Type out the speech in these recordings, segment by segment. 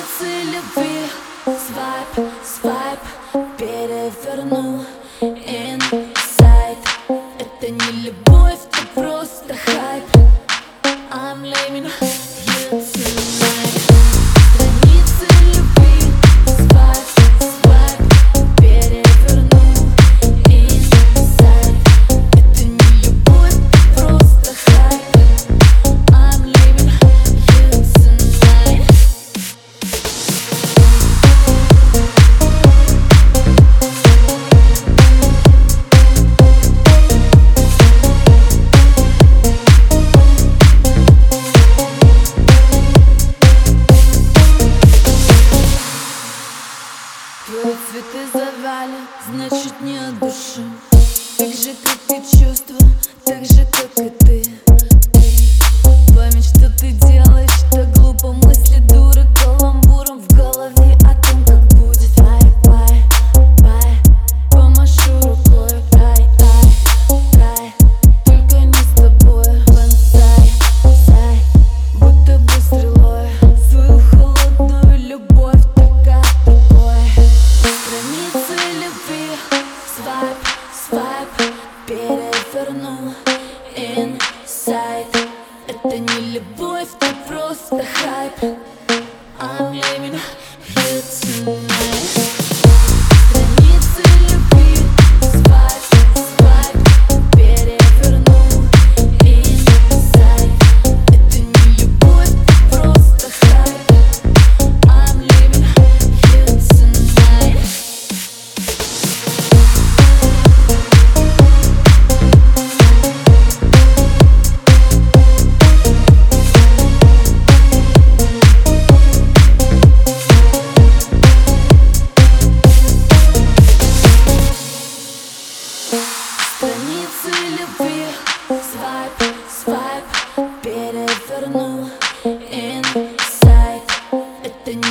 границы любви. Свайп, свайп, перевернул. Твои цветы завали, значит не от души Как же ты, ты чувствуешь?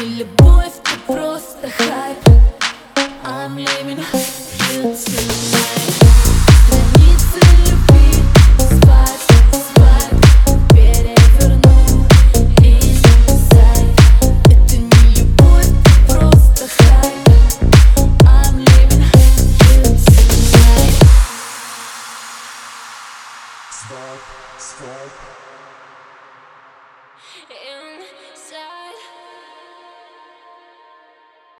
Любовь, это просто хайп I'm living here tonight